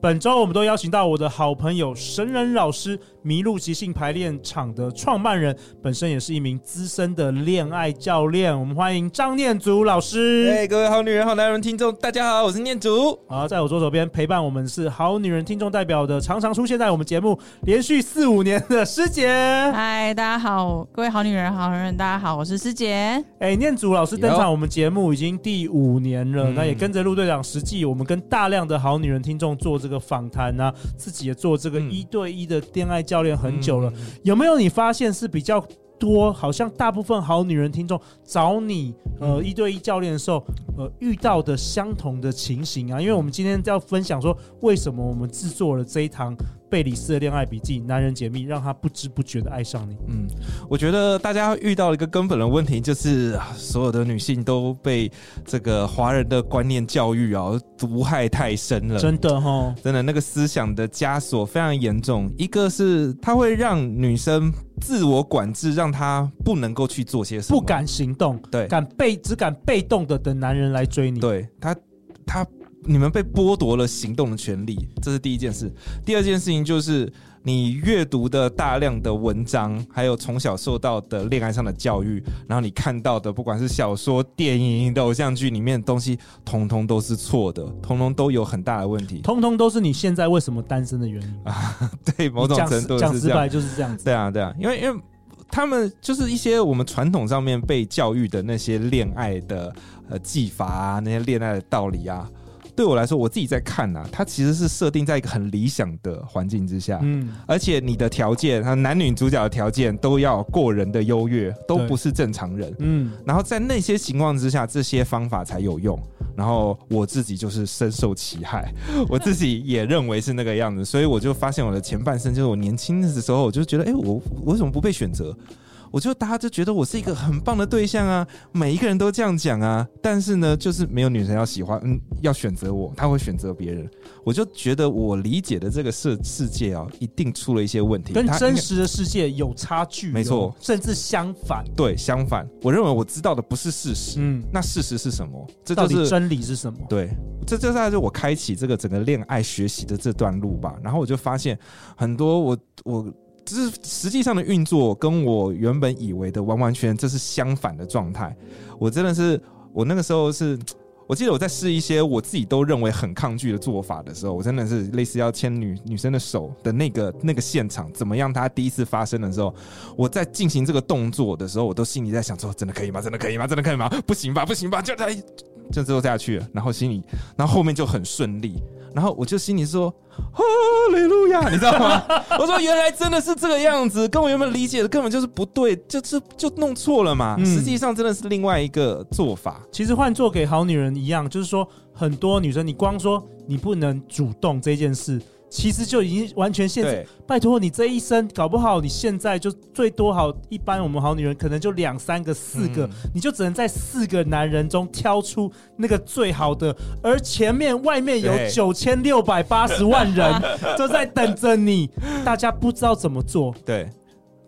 本周我们都邀请到我的好朋友神人老师，麋鹿即兴排练场的创办人，本身也是一名资深的恋爱教练。我们欢迎张念祖老师。哎，各位好女人、好男人听众，大家好，我是念祖。好，在我左手边陪伴我们是好女人听众代表的，常常出现在我们节目连续四五年的师姐。嗨，大家好，各位好女人、好男人，大家好，我是师姐。哎，念祖老师登场我们节目已经第五年了，那、嗯、也跟着陆队长实际，我们跟大量的好女人听众做这个访谈啊，自己也做这个一对一的恋爱教练很久了，嗯、有没有你发现是比较多？好像大部分好女人听众找你呃一对一教练的时候，呃遇到的相同的情形啊？因为我们今天要分享说，为什么我们制作了这一堂。贝里斯的恋爱笔记，男人解密，让他不知不觉的爱上你。嗯，我觉得大家遇到了一个根本的问题，就是所有的女性都被这个华人的观念教育啊毒害太深了。真的哈，真的那个思想的枷锁非常严重。一个是它会让女生自我管制，让她不能够去做些什么，不敢行动，对，敢被只敢被动的等男人来追你。对他，他。你们被剥夺了行动的权利，这是第一件事。第二件事情就是你阅读的大量的文章，还有从小受到的恋爱上的教育，然后你看到的不管是小说、电影的偶像剧里面的东西，通通都是错的，通通都有很大的问题，通通都是你现在为什么单身的原因啊？对，某种程度讲直白就是这样子。对啊，对啊，因为因为他们就是一些我们传统上面被教育的那些恋爱的呃技法啊，那些恋爱的道理啊。对我来说，我自己在看呐、啊，它其实是设定在一个很理想的环境之下，嗯，而且你的条件，它男女主角的条件都要过人的优越，都不是正常人，嗯，然后在那些情况之下，这些方法才有用。然后我自己就是深受其害，我自己也认为是那个样子，所以我就发现我的前半生，就是我年轻的时候，我就觉得，哎，我我为什么不被选择？我就大家就觉得我是一个很棒的对象啊，每一个人都这样讲啊，但是呢，就是没有女生要喜欢，嗯，要选择我，她会选择别人。我就觉得我理解的这个世世界啊，一定出了一些问题，跟真实的世界有差距，没错，甚至相反。对，相反，我认为我知道的不是事实，嗯，那事实是什么？这到底真理是什么？对，这这大概是我开启这个整个恋爱学习的这段路吧。然后我就发现很多我我。就是实际上的运作跟我原本以为的完完全这是相反的状态。我真的是，我那个时候是，我记得我在试一些我自己都认为很抗拒的做法的时候，我真的是类似要牵女女生的手的那个那个现场，怎么样？它第一次发生的时候，我在进行这个动作的时候，我都心里在想说：真的可以吗？真的可以吗？真的可以吗？不行吧？不行吧？就在就之后下去，然后心里，然后后面就很顺利。然后我就心里说：“哈利路亚，你知道吗？” 我说：“原来真的是这个样子，跟我原本理解的根本就是不对，就是就弄错了嘛。嗯、实际上真的是另外一个做法。其实换做给好女人一样，就是说很多女生，你光说你不能主动这件事。”其实就已经完全限制。拜托你这一生，搞不好你现在就最多好，一般我们好女人可能就两三个、四个，你就只能在四个男人中挑出那个最好的，而前面外面有九千六百八十万人 都在等着你，大家不知道怎么做。对。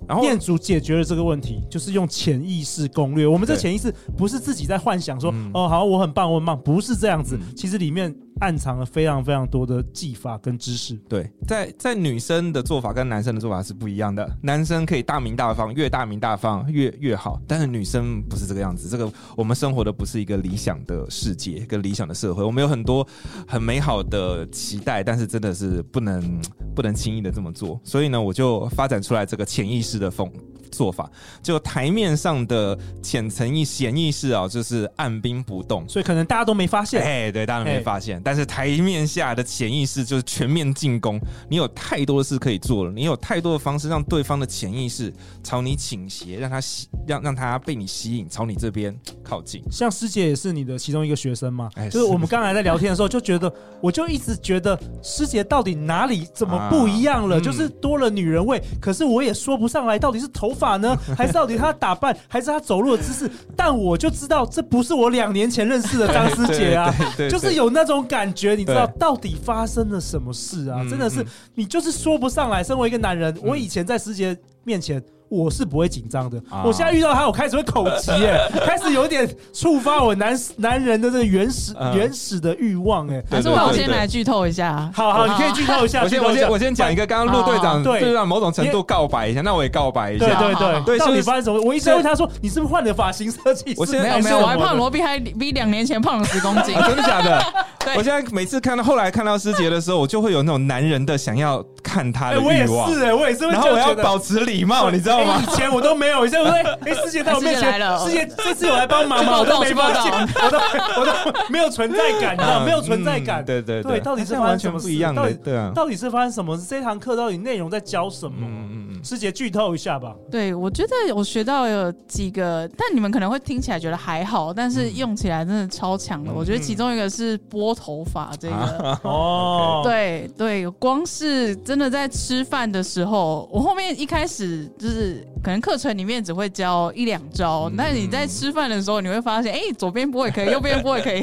然后，店主解决了这个问题，就是用潜意识攻略。我们这潜意识不是自己在幻想说，哦，好，我很棒，我很棒，不是这样子。其实里面暗藏了非常非常多的技法跟知识。对，在在女生的做法跟男生的做法是不一样的。男生可以大鸣大放，越大鸣大放越越好，但是女生不是这个样子。这个我们生活的不是一个理想的世界跟理想的社会。我们有很多很美好的期待，但是真的是不能不能轻易的这么做。所以呢，我就发展出来这个潜意识。的风做法，就台面上的浅层意潜意识啊，就是按兵不动，所以可能大家都没发现。哎，对，大家都没发现。但是台面下的潜意识就是全面进攻，你有太多的事可以做了，你有太多的方式让对方的潜意识朝你倾斜，让他吸让让他被你吸引，朝你这边靠近。像师姐也是你的其中一个学生嘛，哎就是我们刚才在聊天的时候就觉得，我就一直觉得师姐到底哪里怎么不一样了？啊嗯、就是多了女人味，可是我也说不上来到底是头发呢，还是到底他打扮，还是他走路的姿势？但我就知道这不是我两年前认识的张师姐啊，就是有那种感觉，你知道到底发生了什么事啊？真的是你就是说不上来。身为一个男人，我以前在师姐面前。我是不会紧张的，啊、我现在遇到他，我开始会口急，哎，开始有点触发我男男人的这个原始、嗯、原始的欲望，哎，还是我先来剧透一下。好好，你可以剧透一下。我先我先我先讲一个，刚刚陆队长对让某种程度告白一下，那我也告白一下。对对对，到底发生什么？我一直问他说，你是不是换了发型设计师？我现在没有没有，我还胖罗比还比两年前胖了十公斤，真的假的？我现在每次看到后来看到师姐的时候，我就会有那种男人的想要看她的欲望。我也是，哎，我也是。然后我要保持礼貌，你知道吗？以前我都。没有，现在我说，哎，师姐在我面前，师姐这次有来帮忙吗？我都没发现，我都我都没有存在感，你知道没有存在感。对对对，到底是发生什么不一样的？对啊，到底是发生什么？这堂课到底内容在教什么？嗯嗯嗯，师姐剧透一下吧。对，我觉得我学到有几个，但你们可能会听起来觉得还好，但是用起来真的超强的。我觉得其中一个是拨头发这个。哦，对对，光是真的在吃饭的时候，我后面一开始就是可能课程。里面只会教一两招，但你在吃饭的时候，你会发现，哎，左边拨也可以，右边拨也可以，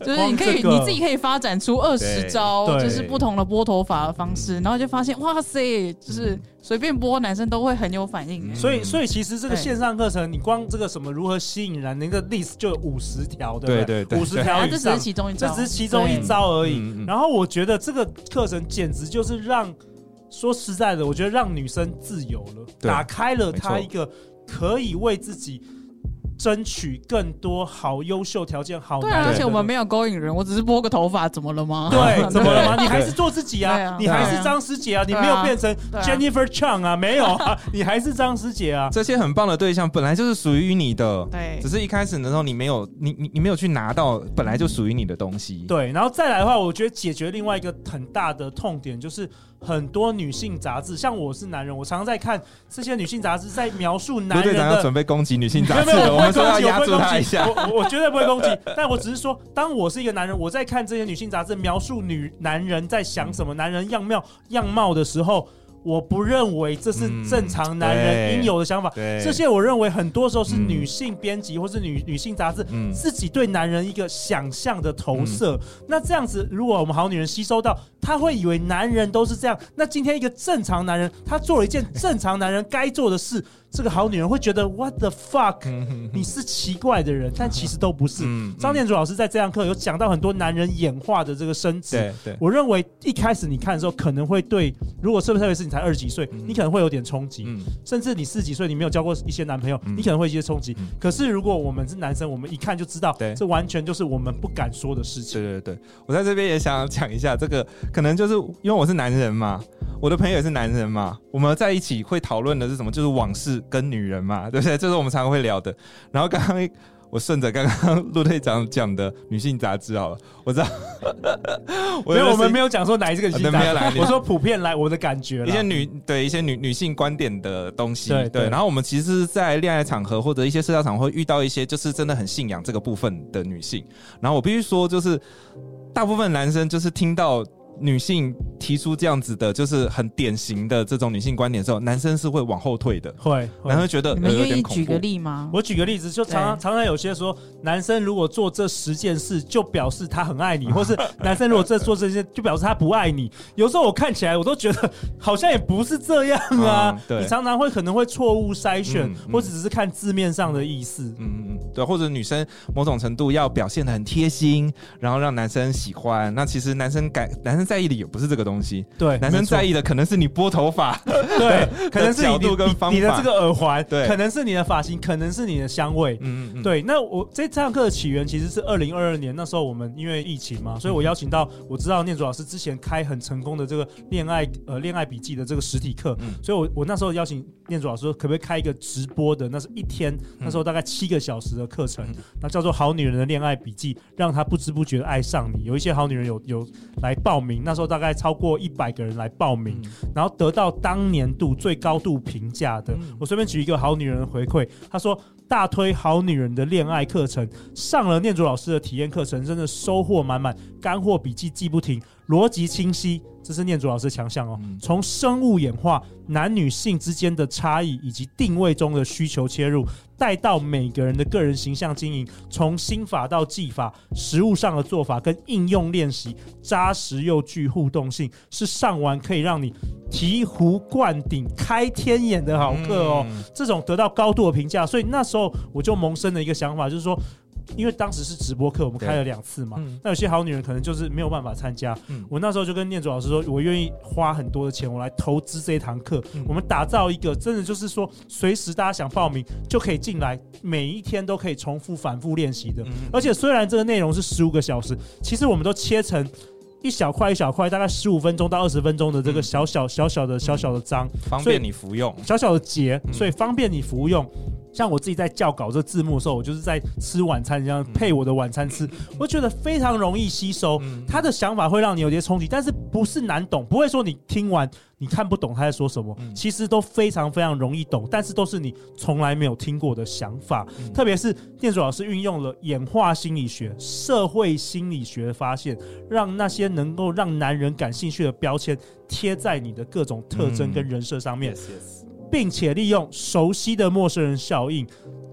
就是你可以你自己可以发展出二十招，就是不同的拨头发的方式，然后就发现，哇塞，就是随便拨，男生都会很有反应。所以，所以其实这个线上课程，你光这个什么如何吸引人，那个 list 就有五十条，对不对？五十条以上，这只是其中一招，这只是其中一招而已。然后我觉得这个课程简直就是让。说实在的，我觉得让女生自由了，打开了她一个可以为自己争取更多好优秀条件好。对，而且我们没有勾引人，我只是拨个头发，怎么了吗？对，怎么了吗？你还是做自己啊，你还是张师姐啊，你没有变成 Jennifer Chang 啊，没有啊，你还是张师姐啊。这些很棒的对象本来就是属于你的，对，只是一开始的时候你没有，你你你没有去拿到本来就属于你的东西。对，然后再来的话，我觉得解决另外一个很大的痛点就是。很多女性杂志，像我是男人，我常常在看这些女性杂志，在描述男人的。要准备攻击女性杂志，我们说要压住他一下。我我绝对不会攻击，但我只是说，当我是一个男人，我在看这些女性杂志描述女男人在想什么，男人样貌样貌的时候。我不认为这是正常男人应有的想法，这些我认为很多时候是女性编辑或是女女性杂志自己对男人一个想象的投射。那这样子，如果我们好女人吸收到，他会以为男人都是这样。那今天一个正常男人，他做了一件正常男人该做的事。这个好女人会觉得 What the fuck？你是奇怪的人，但其实都不是。张念祖老师在这堂课有讲到很多男人演化的这个生殖。对对，我认为一开始你看的时候，可能会对，如果是不是特别是你才二十几岁，你可能会有点冲击。甚至你四十几岁，你没有交过一些男朋友，你可能会一些冲击。可是如果我们是男生，我们一看就知道，这完全就是我们不敢说的事情。对对对，我在这边也想讲一下，这个可能就是因为我是男人嘛，我的朋友也是男人嘛，我们在一起会讨论的是什么？就是往事。跟女人嘛，对不对？这是我们常常会聊的。然后刚刚我顺着刚刚陆队长讲的女性杂志好了，我知道，因为我们没有讲说哪一个女性杂志，我说普遍来我的感觉，一些女对一些女女性观点的东西，对对。然后我们其实，在恋爱场合或者一些社交场合会遇到一些就是真的很信仰这个部分的女性。然后我必须说，就是大部分男生就是听到。女性提出这样子的，就是很典型的这种女性观点的时候，男生是会往后退的，会，男生觉得你们愿意举个例吗？我举个例子，就常常常常有些说，男生如果做这十件事，就表示他很爱你，或是男生如果这做这些，就表示他不爱你。有时候我看起来，我都觉得好像也不是这样啊。对，你常常会可能会错误筛选，或者只是看字面上的意思。嗯嗯，对，或者女生某种程度要表现的很贴心，然后让男生喜欢。那其实男生改男生。在意的也不是这个东西，对，男生在意的可能是你拨头发，对，可能是角度跟方法，你的这个耳环，对，可能是你的发型，可能是你的香味，嗯嗯，对。那我这这堂课的起源其实是二零二二年，那时候我们因为疫情嘛，所以我邀请到我知道念祖老师之前开很成功的这个恋爱呃恋爱笔记的这个实体课，所以我我那时候邀请念祖老师说可不可以开一个直播的，那是一天，那时候大概七个小时的课程，那叫做好女人的恋爱笔记，让她不知不觉爱上你。有一些好女人有有来报名。那时候大概超过一百个人来报名，嗯、然后得到当年度最高度评价的。嗯、我随便举一个好女人的回馈，他说大推好女人的恋爱课程，上了念祖老师的体验课程，真的收获满满，干货笔记记不停，逻辑清晰。这是念祖老师强项哦。从生物演化、男女性之间的差异以及定位中的需求切入，带到每个人的个人形象经营，从心法到技法，实物上的做法跟应用练习，扎实又具互动性，是上完可以让你醍醐灌顶、开天眼的好课哦。这种得到高度的评价，所以那时候我就萌生了一个想法，就是说。因为当时是直播课，我们开了两次嘛，嗯、那有些好女人可能就是没有办法参加。嗯、我那时候就跟念祖老师说，我愿意花很多的钱，我来投资这一堂课。嗯、我们打造一个真的就是说，随时大家想报名就可以进来，每一天都可以重复反复练习的。嗯、而且虽然这个内容是十五个小时，其实我们都切成一小块一小块，大概十五分钟到二十分钟的这个小小小小的小小的章，方便你服用。小小的节，所以方便你服用。像我自己在校稿这字幕的时候，我就是在吃晚餐，这样配我的晚餐吃，我觉得非常容易吸收。他的想法会让你有些冲击，但是不是难懂，不会说你听完你看不懂他在说什么，其实都非常非常容易懂，但是都是你从来没有听过的想法。特别是店主老师运用了演化心理学、社会心理学的发现，让那些能够让男人感兴趣的标签贴在你的各种特征跟人设上面。并且利用熟悉的陌生人效应、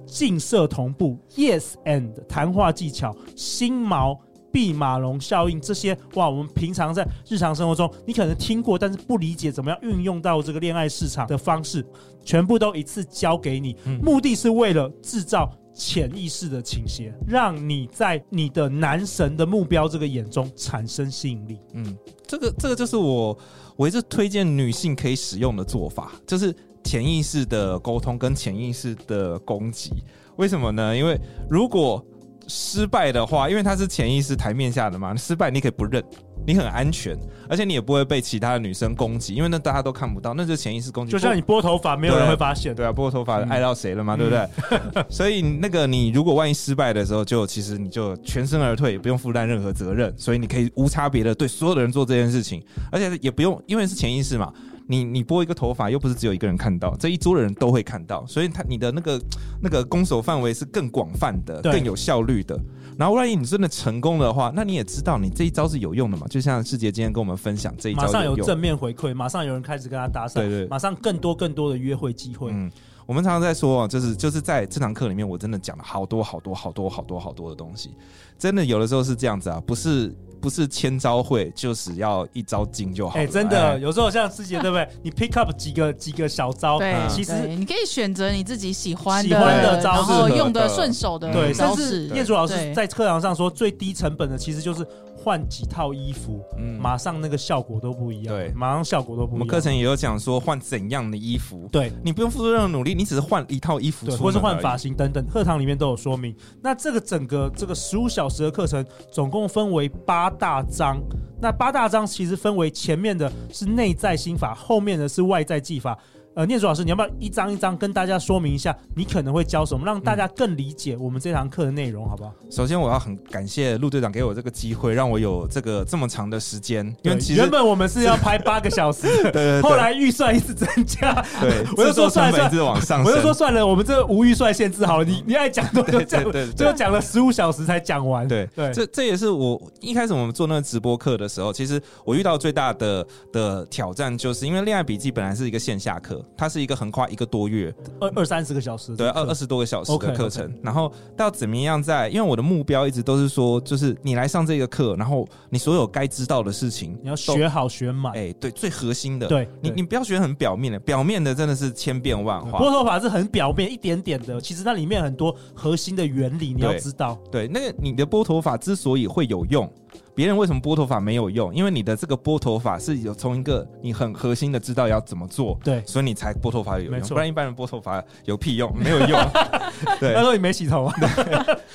近色同步、Yes and 谈话技巧、心锚、毕马龙效应这些，哇，我们平常在日常生活中你可能听过，但是不理解怎么样运用到这个恋爱市场的方式，全部都一次教给你。目的是为了制造潜意识的倾斜，让你在你的男神的目标这个眼中产生吸引力。嗯，这个这个就是我我一直推荐女性可以使用的做法，就是。潜意识的沟通跟潜意识的攻击，为什么呢？因为如果失败的话，因为它是潜意识台面下的嘛，失败你可以不认，你很安全，而且你也不会被其他的女生攻击，因为那大家都看不到，那就是潜意识攻击。就像你拨头发，没有人会发现，对啊，拨头发爱到谁了嘛，嗯、对不对？所以那个你如果万一失败的时候，就其实你就全身而退，也不用负担任何责任，所以你可以无差别的对所有的人做这件事情，而且也不用，因为是潜意识嘛。你你拨一个头发，又不是只有一个人看到，这一桌的人都会看到，所以他你的那个那个攻守范围是更广泛的，更有效率的。然后万一你真的成功的话，那你也知道你这一招是有用的嘛？就像世杰今天跟我们分享这一招，马上有正面回馈，马上有人开始跟他搭讪，对对，马上更多更多的约会机会。嗯，我们常常在说，就是就是在这堂课里面，我真的讲了好多好多好多好多好多的东西，真的有的时候是这样子啊，不是。不是千招会，就是要一招精就好。哎，真的，有时候像师姐，对不对？你 pick up 几个几个小招，对，其实你可以选择你自己喜欢喜欢的招式，然后用的顺手的，对。甚至业主老师在课堂上说，最低成本的其实就是换几套衣服，嗯，马上那个效果都不一样。对，马上效果都不一样。我们课程也有讲说换怎样的衣服，对，你不用付出任何努力，你只是换一套衣服，或是换发型等等，课堂里面都有说明。那这个整个这个十五小时的课程，总共分为八大章。那八大章其实分为前面的是内在心法，后面的是外在技法。呃，念祖老师，你要不要一张一张跟大家说明一下，你可能会教什么，让大家更理解我们这堂课的内容，好不好？首先，我要很感谢陆队长给我这个机会，让我有这个这么长的时间。因为其实原本我们是要拍八个小时，对，对对对，后来预算一直增加，对，我就说算了，一直往上，我就说算了，我们这个无预算限制好了，你你爱讲多久讲，对，最后讲了十五小时才讲完。对对，这这也是我一开始我们做那个直播课的时候，其实我遇到最大的的挑战，就是因为恋爱笔记本来是一个线下课，它是一个横跨。一个多月，二二三十个小时，对，二二十多个小时的课程。Okay, okay. 然后到怎么样在？因为我的目标一直都是说，就是你来上这个课，然后你所有该知道的事情，你要学好学满。哎，对，最核心的，对，你你不要学很表面的，表面的真的是千变万化。拨头法是很表面一点点的，其实那里面很多核心的原理你要知道。对，对，那个你的拨头法之所以会有用。别人为什么拨头发没有用？因为你的这个拨头发是有从一个你很核心的知道要怎么做，对，所以你才拨头发有用。不然一般人拨头发有屁用，没有用。对，他说你没洗头啊。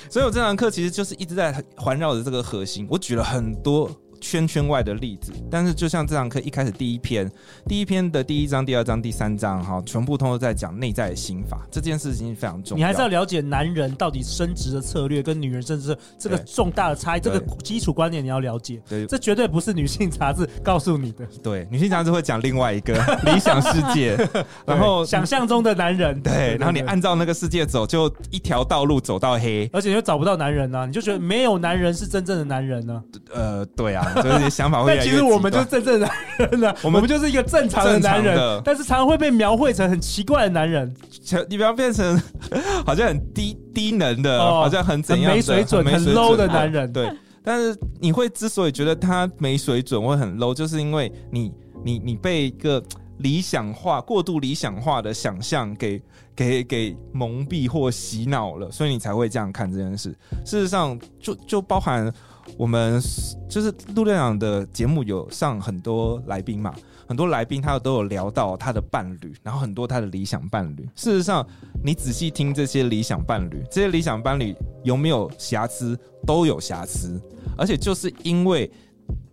所以我这堂课其实就是一直在环绕着这个核心。我举了很多圈圈外的例子。但是就像这堂课一开始第一篇，第一篇的第一章、第二章、第三章，哈，全部通都在讲内在的心法，这件事情非常重要。你还是要了解男人到底升职的策略跟女人甚至这个重大的差异，这个基础观念你要了解。对，这绝对不是女性杂志告诉你的。对，女性杂志会讲另外一个 理想世界，然后想象中的男人。对，然后你按照那个世界走，就一条道路走到黑，而且又找不到男人啊，你就觉得没有男人是真正的男人呢？呃，对啊，就是想法会。但其实我们就是真正的男人呢，我们就是一个正常的男人，但是常常会被描绘成很奇怪的男人，你不要变成 好像很低低能的，好像很怎样没水准、很 low 的男人。对，但是你会之所以觉得他没水准会很 low，就是因为你你你被一个。理想化、过度理想化的想象给给给蒙蔽或洗脑了，所以你才会这样看这件事。事实上就，就就包含我们就是陆队长的节目有上很多来宾嘛，很多来宾他都有聊到他的伴侣，然后很多他的理想伴侣。事实上，你仔细听这些理想伴侣，这些理想伴侣有没有瑕疵？都有瑕疵，而且就是因为。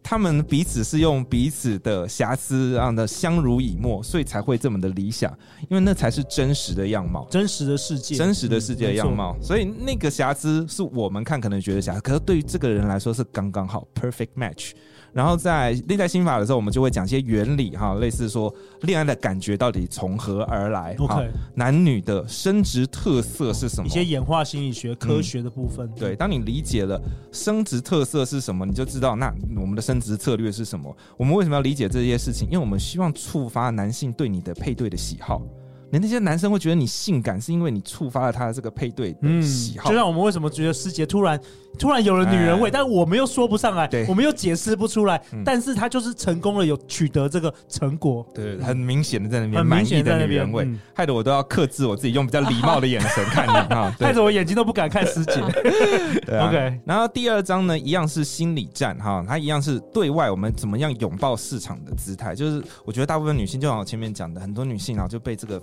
他们彼此是用彼此的瑕疵让的相濡以沫，所以才会这么的理想，因为那才是真实的样貌，真实的世界，真实的世界的样貌。嗯、所以那个瑕疵是我们看可能觉得瑕疵，可是对于这个人来说是刚刚好，perfect match。然后在内在心法的时候，我们就会讲一些原理哈，类似说恋爱的感觉到底从何而来男女的生殖特色是什么？一些演化心理学科学的部分。嗯、对，当你理解了生殖特色是什么，你就知道那我们的生殖策略是什么。我们为什么要理解这些事情？因为我们希望触发男性对你的配对的喜好。你那些男生会觉得你性感，是因为你触发了他的这个配对的喜好。就像我们为什么觉得师姐突然。突然有了女人味，但我们又说不上来，我们又解释不出来。但是他就是成功了，有取得这个成果。对，很明显的在那边，很满意的女人味，害得我都要克制我自己，用比较礼貌的眼神看你 啊，害得我眼睛都不敢看师姐。对 OK，然后第二章呢，一样是心理战哈，它一样是对外我们怎么样拥抱市场的姿态。就是我觉得大部分女性，就像我前面讲的，很多女性啊就被这个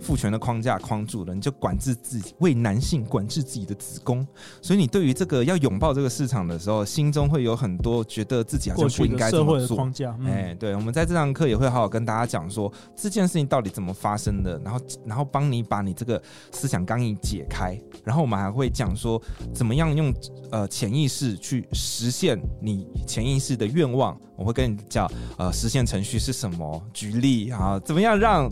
父权的框架框住了，你就管制自己，为男性管制自己的子宫，所以你对于这个要。拥抱这个市场的时候，心中会有很多觉得自己好像不应该这么做。哎，对，我们在这堂课也会好好跟大家讲说这件事情到底怎么发生的，然后然后帮你把你这个思想刚硬解开，然后我们还会讲说怎么样用呃潜意识去实现你潜意识的愿望。我会跟你讲呃实现程序是什么，举例啊，怎么样让。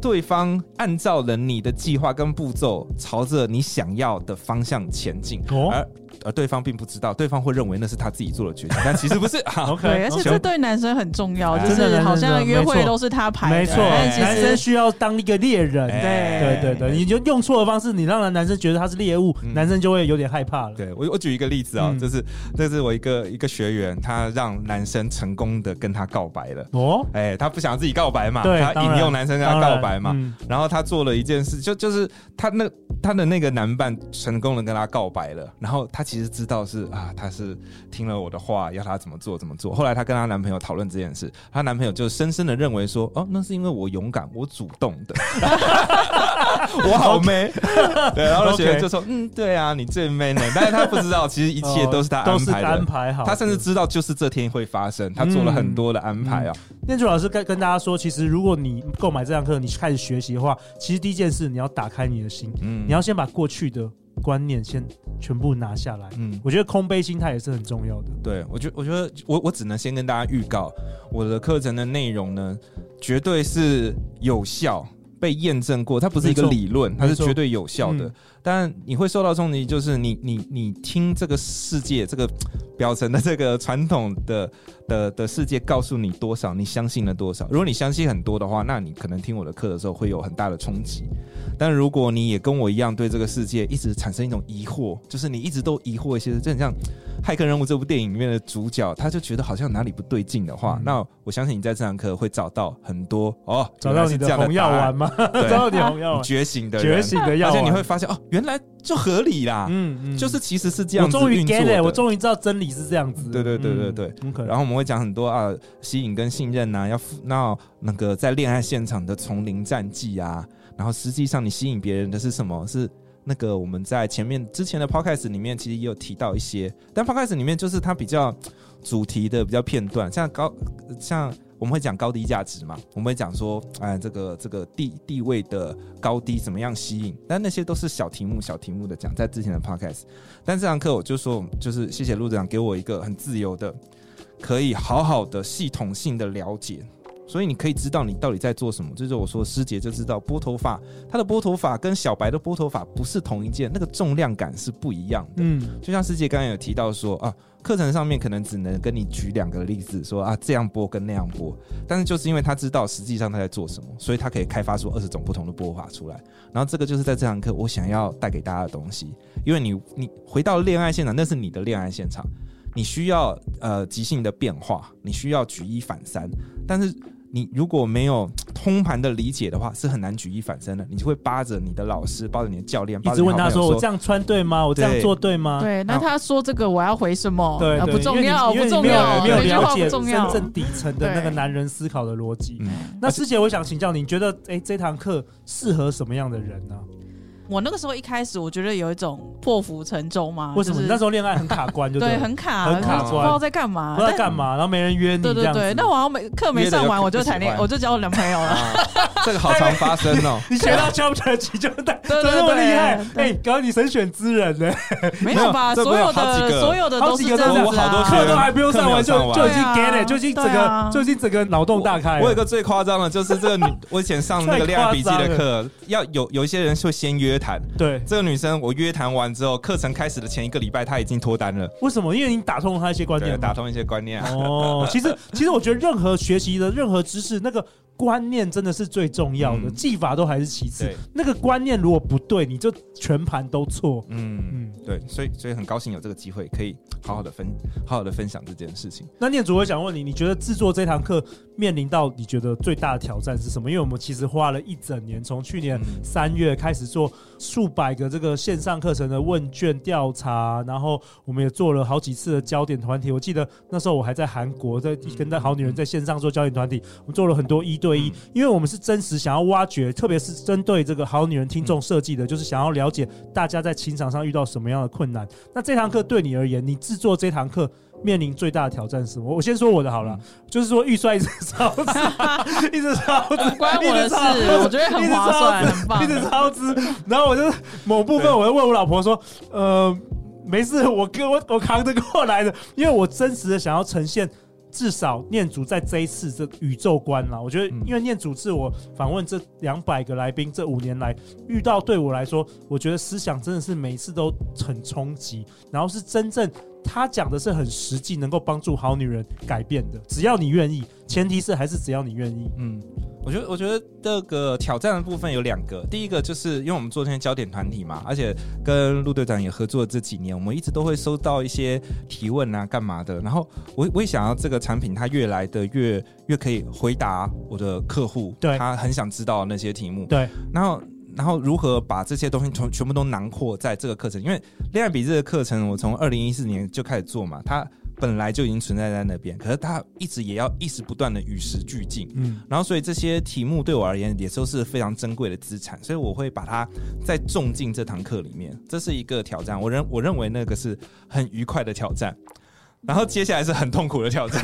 对方按照了你的计划跟步骤，朝着你想要的方向前进，哦、而而对方并不知道，对方会认为那是他自己做的决定，但其实不是。好 OK，而且这对男生很重要，哎、就是好像约会都是他排的，没错。男生需要当一个猎人，对、对对对，你就用错的方式，你让男生觉得他是猎物，嗯、男生就会有点害怕了。对我，我举一个例子啊、就是这是我一个一个学员，他让男生成功的跟他告白了。哦，哎，他不想自己告白嘛，他引诱男生跟他告白。嘛，嗯、然后他做了一件事，就就是他那她的那个男伴成功的跟她告白了，然后她其实知道是啊，她是听了我的话，要她怎么做怎么做。后来她跟她男朋友讨论这件事，她男朋友就深深的认为说，哦，那是因为我勇敢，我主动的，我好 man。对，然后学员就说，嗯，对啊，你最 man 的。但是他不知道，其实一切都是他安排的，安排好。他甚至知道就是这天会发生，他做了很多的安排啊。念珠老师跟跟大家说，其实如果你购买这堂课，你开始学习的话，其实第一件事你要打开你的心，嗯，你要先把过去的观念先全部拿下来，嗯，我觉得空杯心态也是很重要的。对，我觉我觉得我我只能先跟大家预告，我的课程的内容呢，绝对是有效。被验证过，它不是一个理论，它是绝对有效的。嗯、但你会受到冲击，就是你你你听这个世界这个表层的这个传统的的的世界告诉你多少，你相信了多少。如果你相信很多的话，那你可能听我的课的时候会有很大的冲击。但如果你也跟我一样对这个世界一直产生一种疑惑，就是你一直都疑惑一些，就很像。骇客任务这部电影里面的主角，他就觉得好像哪里不对劲的话，嗯、那我相信你在这堂课会找到很多哦，找到你的红药丸吗？找到你红药丸，觉醒的觉醒的而且你会发现哦，原来就合理啦，嗯嗯，就是其实是这样子。我终于 get 了，我终于知道真理是这样子。对对对对对，嗯、然后我们会讲很多啊，吸引跟信任呐、啊，要那那个在恋爱现场的丛林战绩啊，然后实际上你吸引别人的是什么？是。那个我们在前面之前的 podcast 里面其实也有提到一些，但 podcast 里面就是它比较主题的比较片段，像高像。我们会讲高低价值嘛？我们会讲说，哎，这个这个地地位的高低怎么样吸引？但那些都是小题目、小题目的讲，在之前的 podcast。但这堂课我就说，就是谢谢陆队长给我一个很自由的，可以好好的系统性的了解。所以你可以知道你到底在做什么。这就是我说师姐就知道拨头发，她的拨头发跟小白的拨头发不是同一件，那个重量感是不一样的。嗯，就像师姐刚刚有提到说啊，课程上面可能只能跟你举两个例子，说啊这样拨跟那样拨，但是就是因为他知道实际上他在做什么，所以他可以开发出二十种不同的拨法出来。然后这个就是在这堂课我想要带给大家的东西，因为你你回到恋爱现场，那是你的恋爱现场，你需要呃即兴的变化，你需要举一反三，但是。你如果没有通盘的理解的话，是很难举一反三的。你就会扒着你的老师，扒着你的教练，一直问他说：“我这样穿对吗？我这样做对吗？”对，那他说这个我要回什么？对，不重要，不重要，没有了解真正底层的那个男人思考的逻辑。那师姐，我想请教你，觉得哎，这堂课适合什么样的人呢？我那个时候一开始，我觉得有一种破釜沉舟嘛。为什么？那时候恋爱很卡关，就对，很卡，很卡关，不知道在干嘛，不知道在干嘛，然后没人约你。对对对，那我好像没课没上完，我就谈恋爱，我就交男朋友了。这个好常发生哦。你学到交不成急就带，真的这么厉害？哎，刚刚你神选之人呢？没有吧？所有的所有的都是这样子啊，课都还不用上完就就已经 get it，就已经整个就已经整个脑洞大开。我有个最夸张的，就是这个女，我以前上那个恋爱笔记的课，要有有一些人会先约谈，对。这个女生，我约谈完之后，课程开始的前一个礼拜，她已经脱单了。为什么？因为你打通了她一些观念，打通一些观念。哦，其实，其实我觉得任何学习的任何知识，那个。观念真的是最重要的，技法都还是其次。那个观念如果不对，你就全盘都错。嗯嗯，对，所以所以很高兴有这个机会，可以好好的分好好的分享这件事情。那念祖，我想问你，你觉得制作这堂课面临到你觉得最大的挑战是什么？因为我们其实花了一整年，从去年三月开始做数百个这个线上课程的问卷调查，然后我们也做了好几次的焦点团体。我记得那时候我还在韩国，在跟在好女人在线上做焦点团体，我们做了很多一对。一，因为我们是真实想要挖掘，特别是针对这个好女人听众设计的，就是想要了解大家在情场上遇到什么样的困难。那这堂课对你而言，你制作这堂课面临最大的挑战是什么？我先说我的好了，就是说预算一直超支，一直超支，关我的事，我觉得很划算，很棒，一直超支。然后我就某部分，我就问我老婆说：“呃，没事，我跟我我扛得过来的，因为我真实的想要呈现。”至少念祖在这一次这宇宙观啦，我觉得，因为念祖自我访问这两百个来宾，这五年来遇到对我来说，我觉得思想真的是每一次都很冲击，然后是真正他讲的是很实际，能够帮助好女人改变的。只要你愿意，前提是还是只要你愿意，嗯。我觉得，我觉得这个挑战的部分有两个。第一个就是因为我们做这些焦点团体嘛，而且跟陆队长也合作了这几年，我们一直都会收到一些提问啊，干嘛的。然后我我也想要这个产品它越来的越越可以回答我的客户，对，他很想知道那些题目。对，然后然后如何把这些东西全全部都囊括在这个课程？因为恋爱笔记这个课程，我从二零一四年就开始做嘛，它。本来就已经存在在那边，可是它一直也要一直不断的与时俱进，嗯，然后所以这些题目对我而言也都是非常珍贵的资产，所以我会把它再种进这堂课里面，这是一个挑战，我认我认为那个是很愉快的挑战，然后接下来是很痛苦的挑战，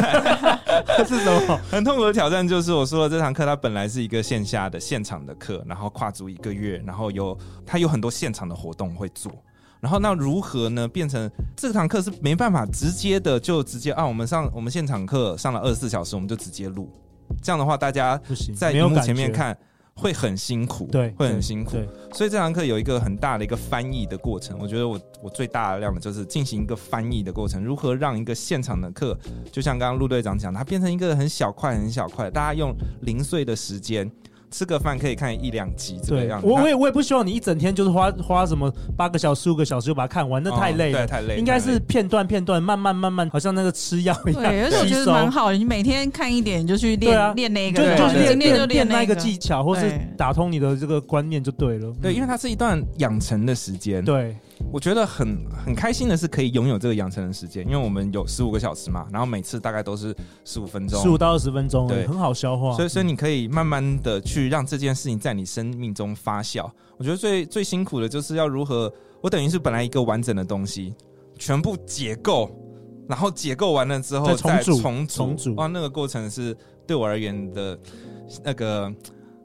是什么？很痛苦的挑战就是我说的这堂课，它本来是一个线下的现场的课，然后跨足一个月，然后有它有很多现场的活动会做。然后那如何呢？变成这堂课是没办法直接的就直接啊，我们上我们现场课上了二十四小时，我们就直接录。这样的话，大家在荧幕前面看会很辛苦，对，会很辛苦。所以这堂课有一个很大的一个翻译的过程。我觉得我我最大的量的就是进行一个翻译的过程，如何让一个现场的课，就像刚刚陆队长讲，它变成一个很小块很小块，大家用零碎的时间。吃个饭可以看一两集这个样子。我我也我也不希望你一整天就是花花什么八个小时、十五个小时就把它看完，那太累了。对，太累。应该是片段片段，慢慢慢慢，好像那个吃药一样。对，而且我觉得蛮好的。你每天看一点，你就去练练那个，就就是练练练那个技巧，或是打通你的这个观念就对了。对，因为它是一段养成的时间。对。我觉得很很开心的是可以拥有这个养成的时间，因为我们有十五个小时嘛，然后每次大概都是十五分钟，十五到二十分钟，对，很好消化。所以，所以你可以慢慢的去让这件事情在你生命中发酵。我觉得最最辛苦的就是要如何，我等于是本来一个完整的东西，全部解构，然后解构完了之后再重组重重组哇，那个过程是对我而言的那个。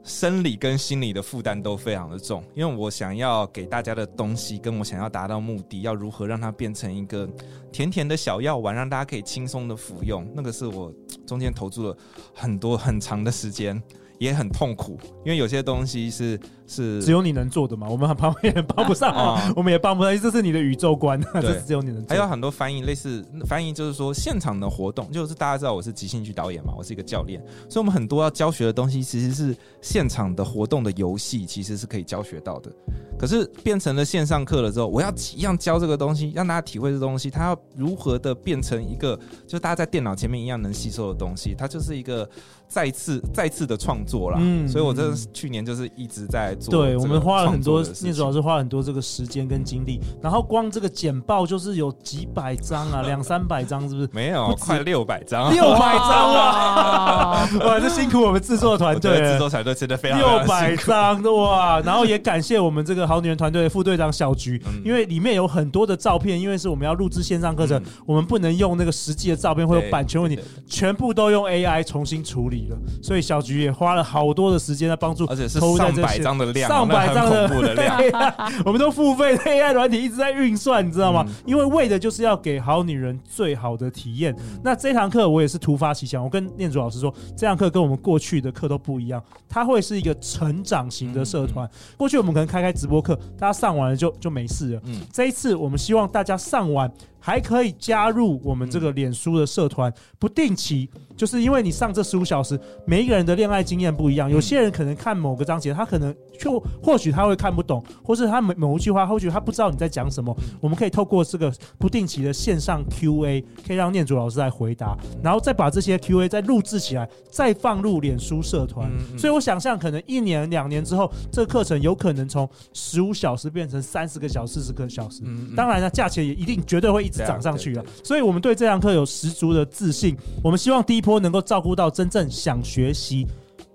生理跟心理的负担都非常的重，因为我想要给大家的东西，跟我想要达到目的，要如何让它变成一个甜甜的小药丸，让大家可以轻松的服用，那个是我中间投注了很多很长的时间。也很痛苦，因为有些东西是是只有你能做的嘛，我们旁边人帮不上，啊、我们也帮不上，这是你的宇宙观，对这是只有你能做。还有很多翻译，类似翻译就是说现场的活动，就是大家知道我是即兴剧导演嘛，我是一个教练，所以我们很多要教学的东西，其实是现场的活动的游戏，其实是可以教学到的。可是变成了线上课了之后，我要一样教这个东西，让大家体会这东西，它要如何的变成一个，就大家在电脑前面一样能吸收的东西，它就是一个。再次再次的创作了，嗯，所以我这去年就是一直在做。对，我们花了很多，聂主老师花了很多这个时间跟精力，然后光这个简报就是有几百张啊，两三百张是不是？没有，快六百张，六百张啊！哇，这辛苦我们制作团队，制作团队真的非常六百张哇！然后也感谢我们这个好女人团队的副队长小菊，因为里面有很多的照片，因为是我们要录制线上课程，我们不能用那个实际的照片，会有版权问题，全部都用 AI 重新处理了。所以小菊也花了好多的时间来帮助，而且是上百张的量，上百张的的 量，我们都付费 AI 软体一直在运算，你知道吗？因为为的就是要给好女人最好的体验。那这堂课我也是突发奇想，我跟念祖老师说，这堂课跟我们过去的课都不一样，它会是一个成长型的社团。过去我们可能开开直播课，大家上完了就就没事了。嗯，这一次我们希望大家上完。还可以加入我们这个脸书的社团，不定期，就是因为你上这十五小时，每一个人的恋爱经验不一样，有些人可能看某个章节，他可能就或许他会看不懂，或是他某某一句话，或许他不知道你在讲什么。我们可以透过这个不定期的线上 Q&A，可以让念祖老师来回答，然后再把这些 Q&A 再录制起来，再放入脸书社团。所以我想象，可能一年两年之后，这个课程有可能从十五小时变成三十个小时、四十个小时。当然呢，价钱也一定绝对会。涨上去了，所以我们对这堂课有十足的自信。我们希望第一波能够照顾到真正想学习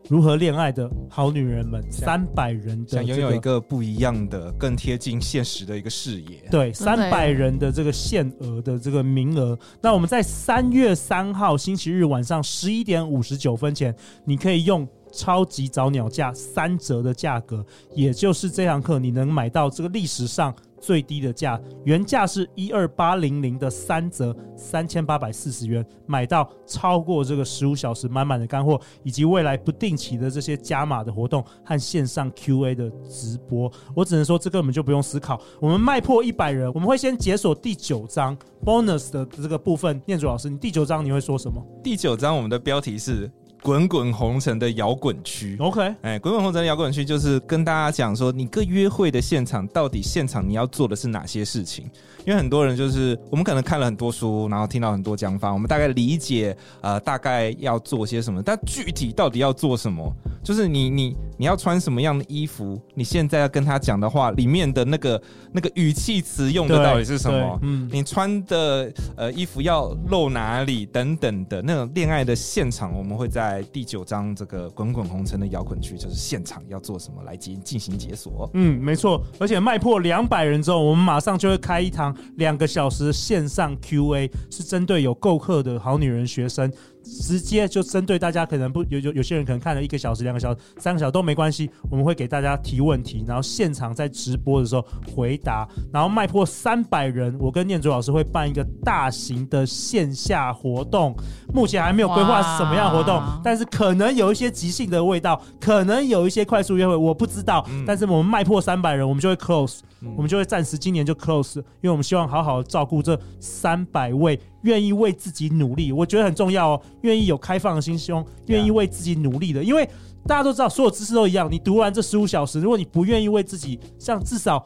如何恋爱的好女人们，三百人的想拥有一个不一样的、更贴近现实的一个视野。对，三百人的这个限额的这个名额。那我们在三月三号星期日晚上十一点五十九分前，你可以用超级早鸟价三折的价格，也就是这堂课你能买到这个历史上。最低的价，原价是一二八零零的三折，三千八百四十元买到超过这个十五小时满满的干货，以及未来不定期的这些加码的活动和线上 QA 的直播。我只能说，这个我们就不用思考。我们卖破一百人，我们会先解锁第九章 bonus 的这个部分。念祖老师，你第九章你会说什么？第九章我们的标题是。滚滚红尘的摇滚区，OK，哎，滚滚红尘的摇滚区就是跟大家讲说，你个约会的现场到底现场你要做的是哪些事情？因为很多人就是我们可能看了很多书，然后听到很多讲法，我们大概理解呃大概要做些什么，但具体到底要做什么？就是你你你要穿什么样的衣服？你现在要跟他讲的话里面的那个那个语气词用的到底是什么？嗯，你穿的呃衣服要露哪里等等的那种恋爱的现场，我们会在。第九章这个滚滚红尘的摇滚区，就是现场要做什么来进进行解锁。嗯，没错，而且卖破两百人之后，我们马上就会开一堂两个小时线上 QA，是针对有购课的好女人学生。直接就针对大家，可能不有有有些人可能看了一个小时、两个小时、三个小时都没关系，我们会给大家提问题，然后现场在直播的时候回答，然后卖破三百人，我跟念祖老师会办一个大型的线下活动，目前还没有规划是什么样的活动，但是可能有一些即兴的味道，可能有一些快速约会，我不知道，但是我们卖破三百人，我们就会 close。我们就会暂时今年就 close，因为我们希望好好照顾这三百位愿意为自己努力，我觉得很重要哦。愿意有开放的心胸，愿意为自己努力的，因为大家都知道，所有知识都一样。你读完这十五小时，如果你不愿意为自己，像至少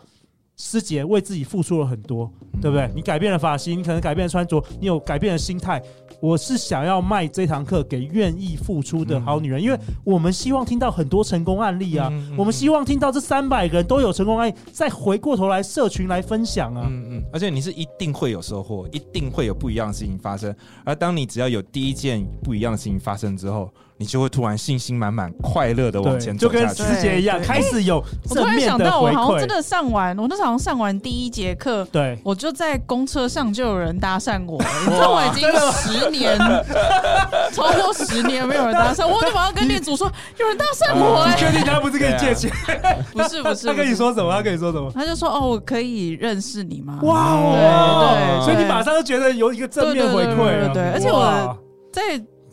师姐为自己付出了很多，对不对？你改变了发型，你可能改变了穿着，你有改变了心态。我是想要卖这堂课给愿意付出的好女人，因为我们希望听到很多成功案例啊，我们希望听到这三百个人都有成功案例，再回过头来社群来分享啊。嗯嗯，而且你是一定会有收获，一定会有不一样的事情发生。而当你只要有第一件不一样的事情发生之后，你就会突然信心满满、快乐的往前走下去，就跟师姐一样，开始有正面的回馈。我突然想到，我好像真的上完，我那时候好像上完第一节课，对，我就就在公车上就有人搭讪我，你知道我已经十年，超过十年没有人搭讪，我就马上跟店主说有人搭讪我。你确定他不是跟你借钱？不 是不是，他跟你说什么？他跟你说什么？他就说哦，我可以认识你吗？哇哦，对，所以你马上就觉得有一个正面回馈，对，而且我在。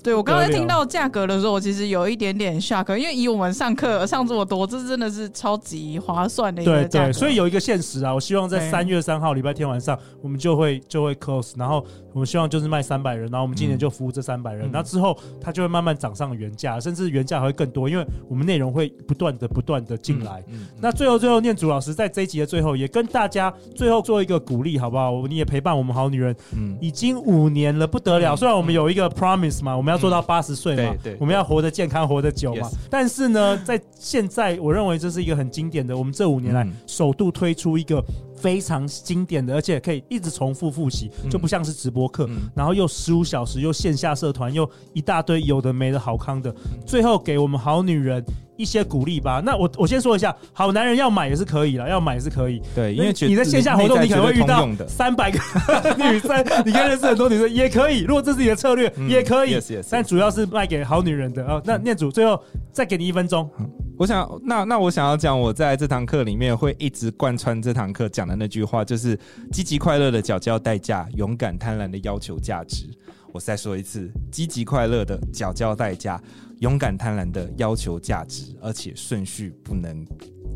对，我刚才听到价格的时候，我其实有一点点 shock，因为以我们上课上这么多，这真的是超级划算的一个价格。对对，所以有一个限时啊，我希望在三月三号礼拜天晚上，我们就会就会 close，然后我们希望就是卖三百人，然后我们今年就服务这三百人，那、嗯、之后它就会慢慢涨上原价，甚至原价还会更多，因为我们内容会不断的不断的进来。嗯嗯、那最后最后，念祖老师在这一集的最后也跟大家最后做一个鼓励，好不好？你也陪伴我们好女人，嗯，已经五年了，不得了。虽然我们有一个 promise 嘛，我们要做到八十岁。嘛对，我们要活得健康，活得久嘛。但是呢，在现在，我认为这是一个很经典的。我们这五年来首度推出一个非常经典的，而且可以一直重复复习，就不像是直播课，然后又十五小时，又线下社团，又一大堆有的没的好康的。最后给我们好女人一些鼓励吧。那我我先说一下，好男人要买也是可以了，要买也是可以。对，因为你在线下活动，你可能会遇到三百个 女生，你可以认识很多女生，也可以。如果这是你的策略，也可以。但主要是卖给好女人的啊。那念祖最后再给你一分钟。我想，那那我想要讲，我在这堂课里面会一直贯穿这堂课讲的那句话，就是积极快乐的缴交代价，勇敢贪婪的要求价值。我再说一次，积极快乐的缴交代价。勇敢贪婪的要求价值，而且顺序不能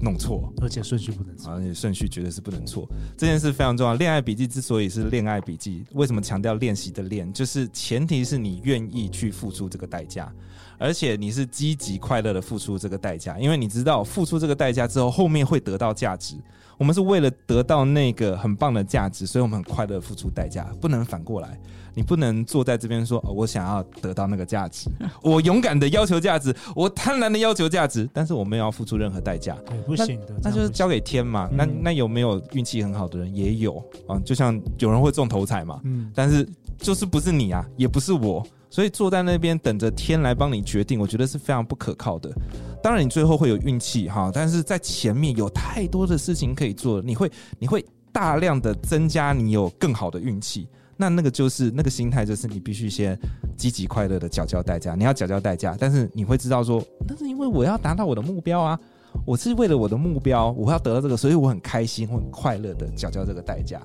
弄错，而且顺序不能错，而且顺序绝对是不能错。这件事非常重要。恋爱笔记之所以是恋爱笔记，为什么强调练习的练？就是前提是你愿意去付出这个代价，而且你是积极快乐的付出这个代价，因为你知道付出这个代价之后，后面会得到价值。我们是为了得到那个很棒的价值，所以我们很快乐的付出代价，不能反过来。你不能坐在这边说，哦，我想要得到那个价值，我勇敢的要求价值，我贪婪的要求价值，但是我没有要付出任何代价，不行的，那就是交给天嘛。那那有没有运气很好的人？也有啊，就像有人会中头彩嘛，嗯，但是就是不是你啊，也不是我，所以坐在那边等着天来帮你决定，我觉得是非常不可靠的。当然，你最后会有运气哈，但是在前面有太多的事情可以做，你会你会大量的增加你有更好的运气。那那个就是那个心态，就是你必须先积极快乐的缴交代价，你要缴交代价，但是你会知道说，那是因为我要达到我的目标啊，我是为了我的目标，我要得到这个，所以我很开心，我很快乐的缴交这个代价。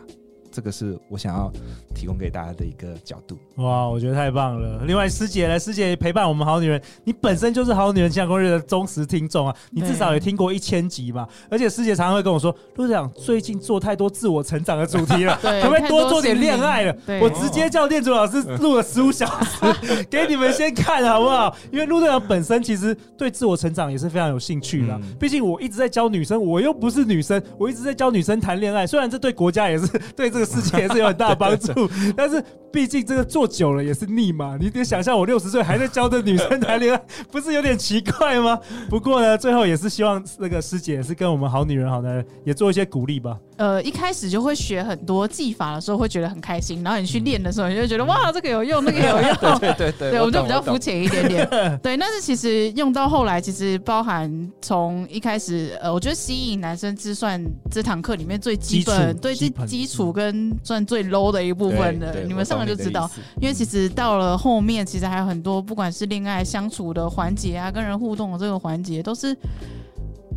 这个是我想要提供给大家的一个角度。哇，我觉得太棒了！另外，师姐来，师姐陪伴我们好女人，你本身就是好女人情场攻略的忠实听众啊，你至少也听过一千集嘛。而且师姐常常会跟我说，陆队长最近做太多自我成长的主题了，可不可以多做点恋爱了？我直接叫店主老师录了十五小时 给你们先看好不好？因为陆队长本身其实对自我成长也是非常有兴趣的，毕竟我一直在教女生，我又不是女生，我一直在教女生谈恋爱，虽然这对国家也是对这个。事情也是有很大的帮助，但是毕竟这个做久了也是腻嘛。你得想象我六十岁还在教着女生谈恋爱，不是有点奇怪吗？不过呢，最后也是希望那个师姐也是跟我们好女人、好男人也做一些鼓励吧。呃，一开始就会学很多技法的时候，会觉得很开心。然后你去练的时候，你就觉得哇，这个有用，那个有用。对对对，对，我们就比较肤浅一点点。对，但是其实用到后来，其实包含从一开始，呃，我觉得吸引男生之算这堂课里面最基本、对基基础跟算最 low 的一部分的，你们上来就知道。因为其实到了后面，其实还有很多，不管是恋爱相处的环节啊，跟人互动的这个环节，都是。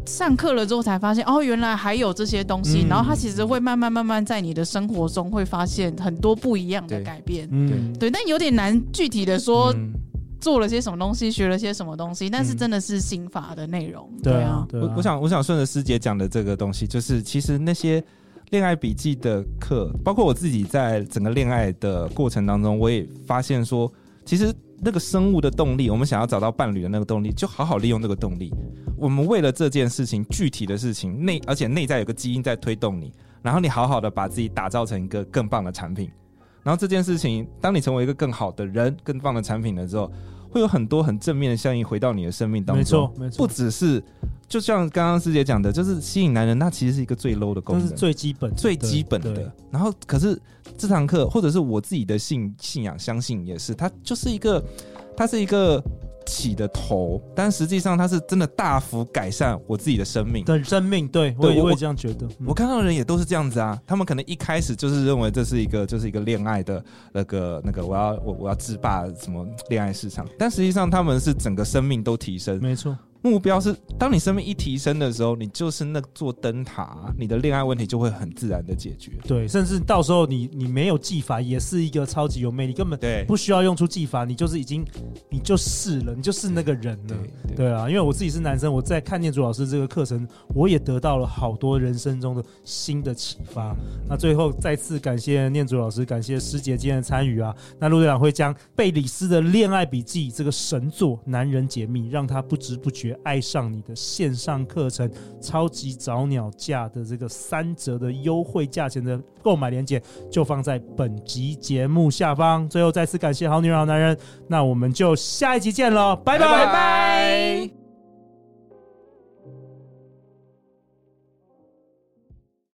上课了之后才发现，哦，原来还有这些东西。嗯、然后他其实会慢慢慢慢在你的生活中会发现很多不一样的改变。嗯，对，但有点难具体的说做了些什么东西，学了些什么东西。但是真的是心法的内容。对啊，对啊，我我想我想顺着师姐讲的这个东西，就是其实那些恋爱笔记的课，包括我自己在整个恋爱的过程当中，我也发现说，其实。那个生物的动力，我们想要找到伴侣的那个动力，就好好利用这个动力。我们为了这件事情，具体的事情内，而且内在有个基因在推动你，然后你好好的把自己打造成一个更棒的产品。然后这件事情，当你成为一个更好的人、更棒的产品了之后，会有很多很正面的效应回到你的生命当中。没错，没错，不只是。就像刚刚师姐讲的，就是吸引男人，那其实是一个最 low 的功能，是最基本、最基本的。然后，可是这堂课，或者是我自己的信信仰，相信也是，它就是一个，它是一个起的头，但实际上它是真的大幅改善我自己的生命的生命。对，我也会这样觉得。我看到的人也都是这样子啊，他们可能一开始就是认为这是一个就是一个恋爱的那个那个我要我我要制霸什么恋爱市场，但实际上他们是整个生命都提升。没错。目标是，当你生命一提升的时候，你就是那座灯塔，你的恋爱问题就会很自然的解决。对，甚至到时候你你没有技法，也是一个超级有魅力，根本不需要用出技法，你就是已经你就是了，你就是那个人了。对，对，对啊，因为我自己是男生，我在看念祖老师这个课程，我也得到了好多人生中的新的启发。那最后再次感谢念祖老师，感谢师姐今天的参与啊。那陆队长会将贝里斯的恋爱笔记这个神作男人解密，让他不知不觉。爱上你的线上课程，超级早鸟价的这个三折的优惠价钱的购买链接，就放在本集节目下方。最后再次感谢好女人好男人，那我们就下一集见喽，拜拜拜拜。